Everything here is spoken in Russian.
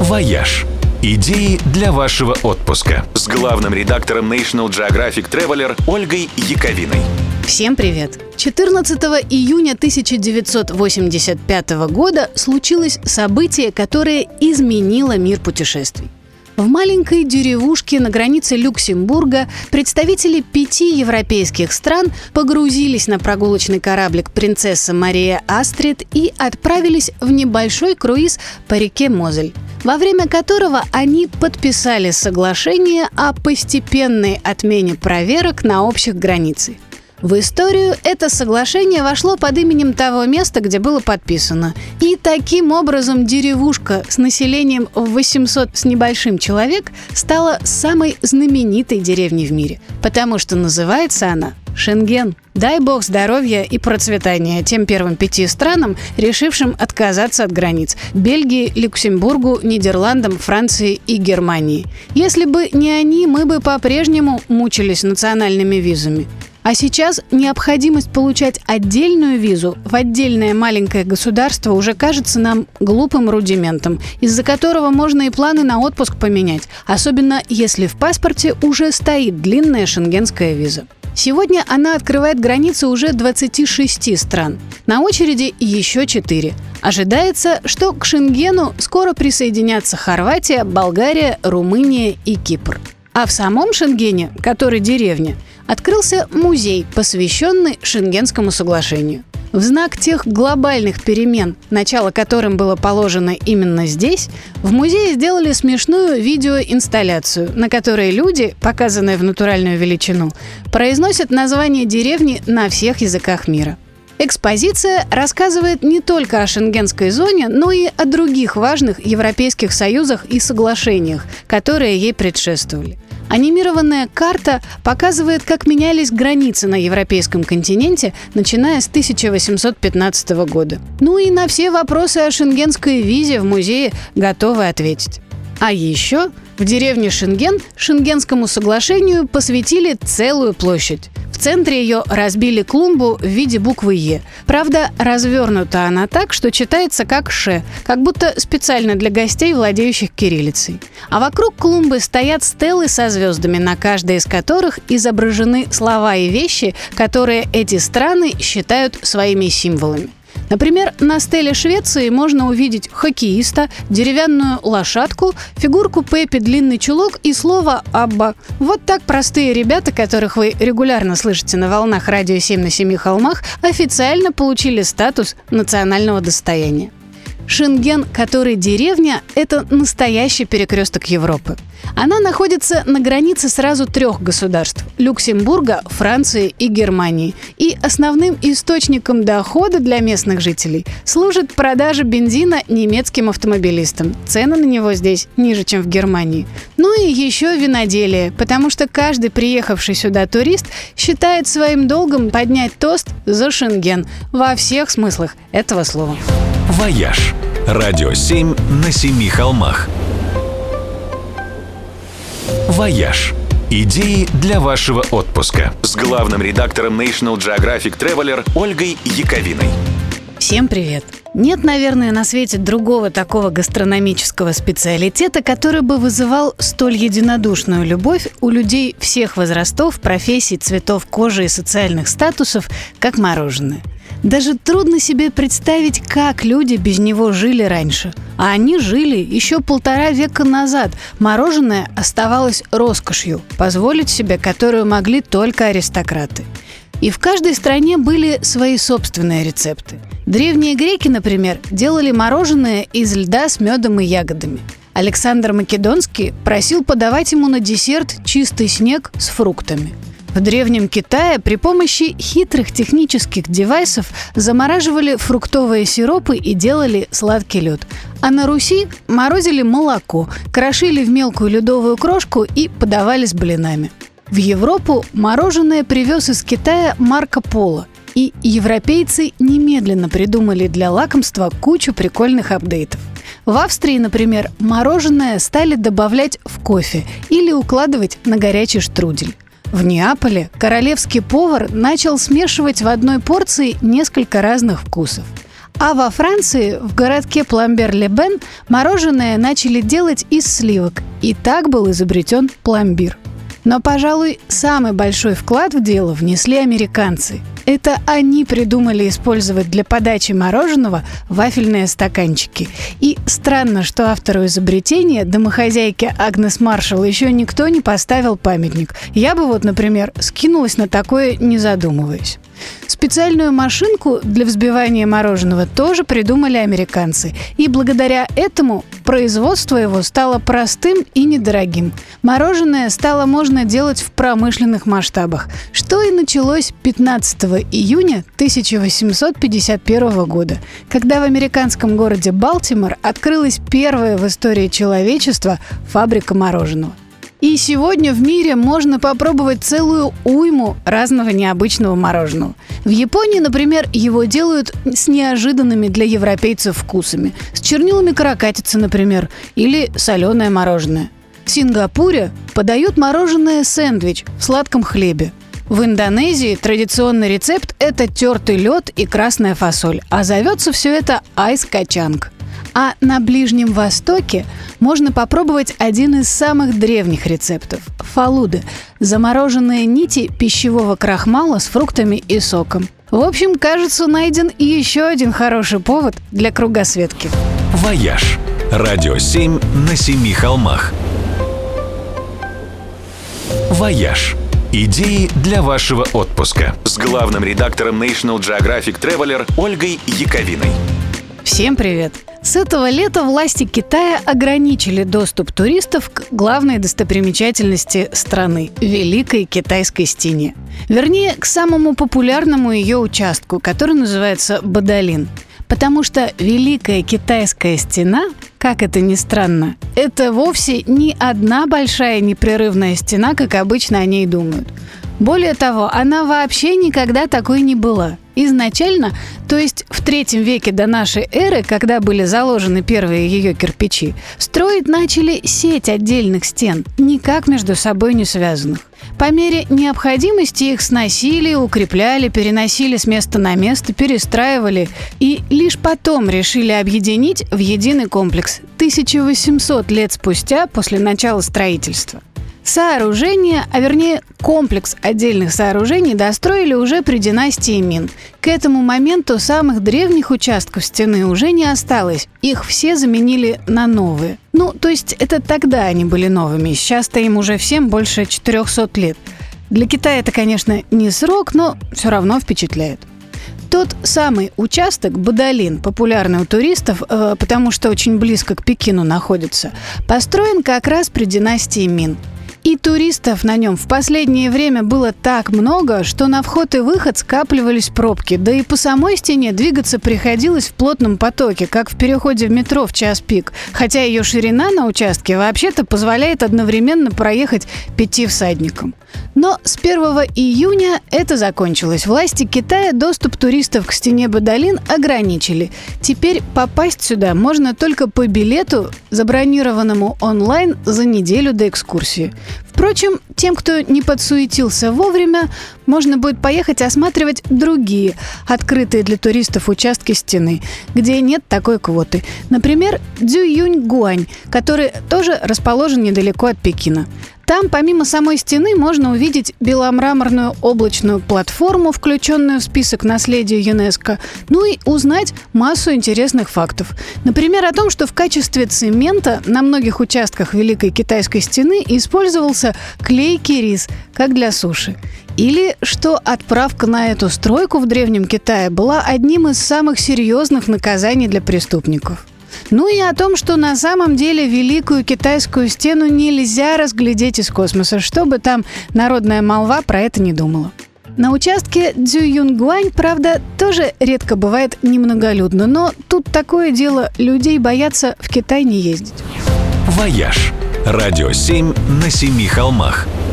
«Вояж». Идеи для вашего отпуска с главным редактором National Geographic Traveler Ольгой Яковиной. Всем привет! 14 июня 1985 года случилось событие, которое изменило мир путешествий. В маленькой деревушке на границе Люксембурга представители пяти европейских стран погрузились на прогулочный кораблик «Принцесса Мария Астрид» и отправились в небольшой круиз по реке Мозель во время которого они подписали соглашение о постепенной отмене проверок на общих границах. В историю это соглашение вошло под именем того места, где было подписано. И таким образом деревушка с населением в 800 с небольшим человек стала самой знаменитой деревней в мире, потому что называется она Шенген. Дай бог здоровья и процветания тем первым пяти странам, решившим отказаться от границ – Бельгии, Люксембургу, Нидерландам, Франции и Германии. Если бы не они, мы бы по-прежнему мучились национальными визами. А сейчас необходимость получать отдельную визу в отдельное маленькое государство уже кажется нам глупым рудиментом, из-за которого можно и планы на отпуск поменять, особенно если в паспорте уже стоит длинная шенгенская виза. Сегодня она открывает границы уже 26 стран. На очереди еще 4. Ожидается, что к Шенгену скоро присоединятся Хорватия, Болгария, Румыния и Кипр. А в самом Шенгене, который деревня, открылся музей, посвященный Шенгенскому соглашению. В знак тех глобальных перемен, начало которым было положено именно здесь, в музее сделали смешную видеоинсталляцию, на которой люди, показанные в натуральную величину, произносят название деревни на всех языках мира. Экспозиция рассказывает не только о шенгенской зоне, но и о других важных европейских союзах и соглашениях, которые ей предшествовали. Анимированная карта показывает, как менялись границы на европейском континенте, начиная с 1815 года. Ну и на все вопросы о шенгенской визе в музее готовы ответить. А еще в деревне Шенген Шенгенскому соглашению посвятили целую площадь. В центре ее разбили клумбу в виде буквы «Е». Правда, развернута она так, что читается как «Ш», как будто специально для гостей, владеющих кириллицей. А вокруг клумбы стоят стелы со звездами, на каждой из которых изображены слова и вещи, которые эти страны считают своими символами. Например, на стеле Швеции можно увидеть хоккеиста, деревянную лошадку, фигурку Пеппи, длинный чулок и слово «Абба». Вот так простые ребята, которых вы регулярно слышите на волнах радио 7 на семи холмах, официально получили статус национального достояния. Шенген, который деревня, это настоящий перекресток Европы. Она находится на границе сразу трех государств – Люксембурга, Франции и Германии. И основным источником дохода для местных жителей служит продажа бензина немецким автомобилистам. Цены на него здесь ниже, чем в Германии. Ну и еще виноделие, потому что каждый приехавший сюда турист считает своим долгом поднять тост за Шенген во всех смыслах этого слова. «Вояж» – радио 7 на семи холмах. «Вояж» – идеи для вашего отпуска с главным редактором National Geographic Traveler Ольгой Яковиной. Всем привет! Нет, наверное, на свете другого такого гастрономического специалитета, который бы вызывал столь единодушную любовь у людей всех возрастов, профессий, цветов кожи и социальных статусов, как мороженое – даже трудно себе представить, как люди без него жили раньше. А они жили еще полтора века назад. Мороженое оставалось роскошью, позволить себе которую могли только аристократы. И в каждой стране были свои собственные рецепты. Древние греки, например, делали мороженое из льда с медом и ягодами. Александр Македонский просил подавать ему на десерт чистый снег с фруктами – в Древнем Китае при помощи хитрых технических девайсов замораживали фруктовые сиропы и делали сладкий лед. А на Руси морозили молоко, крошили в мелкую ледовую крошку и подавали с блинами. В Европу мороженое привез из Китая Марко Поло, и европейцы немедленно придумали для лакомства кучу прикольных апдейтов. В Австрии, например, мороженое стали добавлять в кофе или укладывать на горячий штрудель. В Неаполе королевский повар начал смешивать в одной порции несколько разных вкусов. А во Франции, в городке Пламбер-Лебен, мороженое начали делать из сливок, и так был изобретен пломбир. Но, пожалуй, самый большой вклад в дело внесли американцы. Это они придумали использовать для подачи мороженого вафельные стаканчики. И странно, что автору изобретения, домохозяйке Агнес Маршалл, еще никто не поставил памятник. Я бы вот, например, скинулась на такое, не задумываясь. Специальную машинку для взбивания мороженого тоже придумали американцы. И благодаря этому производство его стало простым и недорогим. Мороженое стало можно делать в промышленных масштабах, что и началось 15 июня 1851 года, когда в американском городе Балтимор открылась первая в истории человечества фабрика мороженого. И сегодня в мире можно попробовать целую уйму разного необычного мороженого. В Японии, например, его делают с неожиданными для европейцев вкусами. С чернилами каракатицы, например, или соленое мороженое. В Сингапуре подают мороженое сэндвич в сладком хлебе. В Индонезии традиционный рецепт – это тертый лед и красная фасоль, а зовется все это айс-качанг. А на Ближнем Востоке можно попробовать один из самых древних рецептов – фалуды – замороженные нити пищевого крахмала с фруктами и соком. В общем, кажется, найден еще один хороший повод для кругосветки. «Вояж» – радио 7 на семи холмах. «Вояж» – идеи для вашего отпуска с главным редактором National Geographic Traveler Ольгой Яковиной. Всем привет! С этого лета власти Китая ограничили доступ туристов к главной достопримечательности страны – Великой Китайской стене. Вернее, к самому популярному ее участку, который называется Бадалин. Потому что Великая Китайская стена, как это ни странно, это вовсе не одна большая непрерывная стена, как обычно о ней думают. Более того, она вообще никогда такой не была – Изначально, то есть в третьем веке до нашей эры, когда были заложены первые ее кирпичи, строить начали сеть отдельных стен, никак между собой не связанных. По мере необходимости их сносили, укрепляли, переносили с места на место, перестраивали и лишь потом решили объединить в единый комплекс 1800 лет спустя после начала строительства. Сооружение, а вернее комплекс отдельных сооружений достроили уже при династии Мин. К этому моменту самых древних участков стены уже не осталось. Их все заменили на новые. Ну, то есть это тогда они были новыми. Сейчас-то им уже всем больше 400 лет. Для Китая это, конечно, не срок, но все равно впечатляет. Тот самый участок Бадалин, популярный у туристов, э, потому что очень близко к Пекину находится, построен как раз при династии Мин. И туристов на нем в последнее время было так много, что на вход и выход скапливались пробки. Да и по самой стене двигаться приходилось в плотном потоке, как в переходе в метро в час пик. Хотя ее ширина на участке вообще-то позволяет одновременно проехать пяти всадникам. Но с 1 июня это закончилось. Власти Китая доступ туристов к стене Бадалин ограничили. Теперь попасть сюда можно только по билету, забронированному онлайн за неделю до экскурсии. Впрочем, тем, кто не подсуетился вовремя, можно будет поехать осматривать другие, открытые для туристов участки стены, где нет такой квоты. Например, Дзююнь-Гуань, который тоже расположен недалеко от Пекина. Там, помимо самой стены, можно увидеть беломраморную облачную платформу, включенную в список наследия ЮНЕСКо, ну и узнать массу интересных фактов. Например, о том, что в качестве цемента на многих участках Великой Китайской стены использовался клейкий рис, как для суши. Или что отправка на эту стройку в Древнем Китае была одним из самых серьезных наказаний для преступников. Ну и о том, что на самом деле Великую Китайскую стену нельзя разглядеть из космоса, что бы там народная молва про это не думала. На участке Цзюйюнгуань, правда, тоже редко бывает немноголюдно, но тут такое дело, людей боятся в Китай не ездить. «Вояж» – радио 7 на семи холмах –